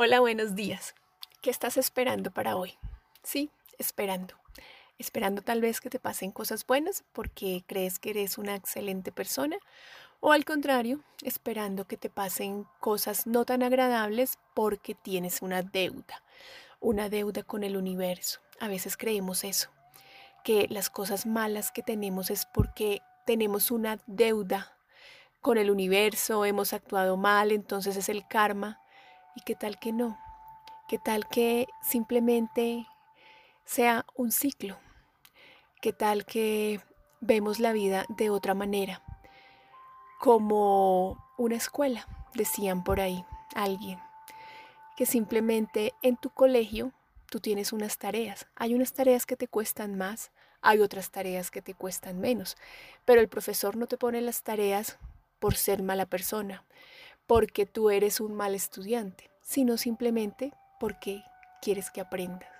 Hola, buenos días. ¿Qué estás esperando para hoy? Sí, esperando. Esperando tal vez que te pasen cosas buenas porque crees que eres una excelente persona o al contrario, esperando que te pasen cosas no tan agradables porque tienes una deuda, una deuda con el universo. A veces creemos eso, que las cosas malas que tenemos es porque tenemos una deuda con el universo, hemos actuado mal, entonces es el karma ¿Y qué tal que no? ¿Qué tal que simplemente sea un ciclo? ¿Qué tal que vemos la vida de otra manera? Como una escuela, decían por ahí alguien, que simplemente en tu colegio tú tienes unas tareas. Hay unas tareas que te cuestan más, hay otras tareas que te cuestan menos, pero el profesor no te pone las tareas por ser mala persona, porque tú eres un mal estudiante, sino simplemente porque quieres que aprendas.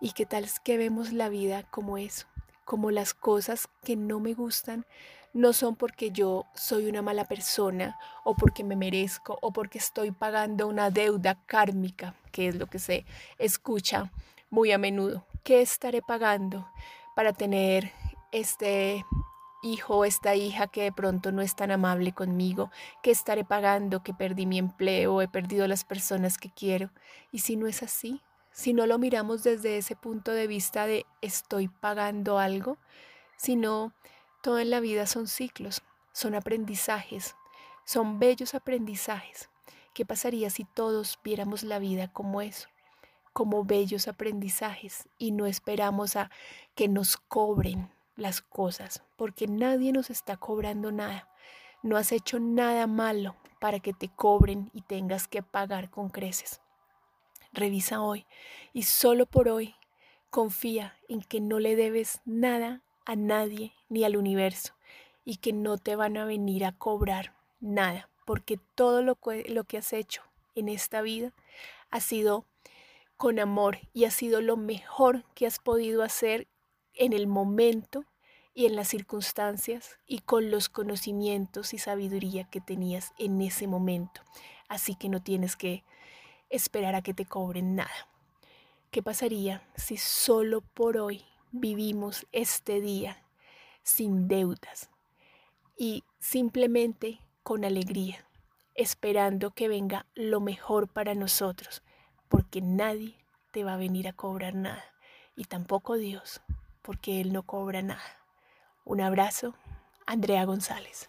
¿Y qué tal que vemos la vida como eso? Como las cosas que no me gustan no son porque yo soy una mala persona o porque me merezco o porque estoy pagando una deuda kármica, que es lo que se escucha muy a menudo. ¿Qué estaré pagando para tener este hijo esta hija que de pronto no es tan amable conmigo, que estaré pagando, que perdí mi empleo, he perdido las personas que quiero. Y si no es así, si no lo miramos desde ese punto de vista de estoy pagando algo, sino todo en la vida son ciclos, son aprendizajes, son bellos aprendizajes. ¿Qué pasaría si todos viéramos la vida como eso? como bellos aprendizajes y no esperamos a que nos cobren las cosas, porque nadie nos está cobrando nada. No has hecho nada malo para que te cobren y tengas que pagar con creces. Revisa hoy y solo por hoy confía en que no le debes nada a nadie ni al universo y que no te van a venir a cobrar nada, porque todo lo que, lo que has hecho en esta vida ha sido con amor y ha sido lo mejor que has podido hacer en el momento y en las circunstancias y con los conocimientos y sabiduría que tenías en ese momento. Así que no tienes que esperar a que te cobren nada. ¿Qué pasaría si solo por hoy vivimos este día sin deudas y simplemente con alegría, esperando que venga lo mejor para nosotros? Porque nadie te va a venir a cobrar nada y tampoco Dios porque Él no cobra nada. Un abrazo, Andrea González.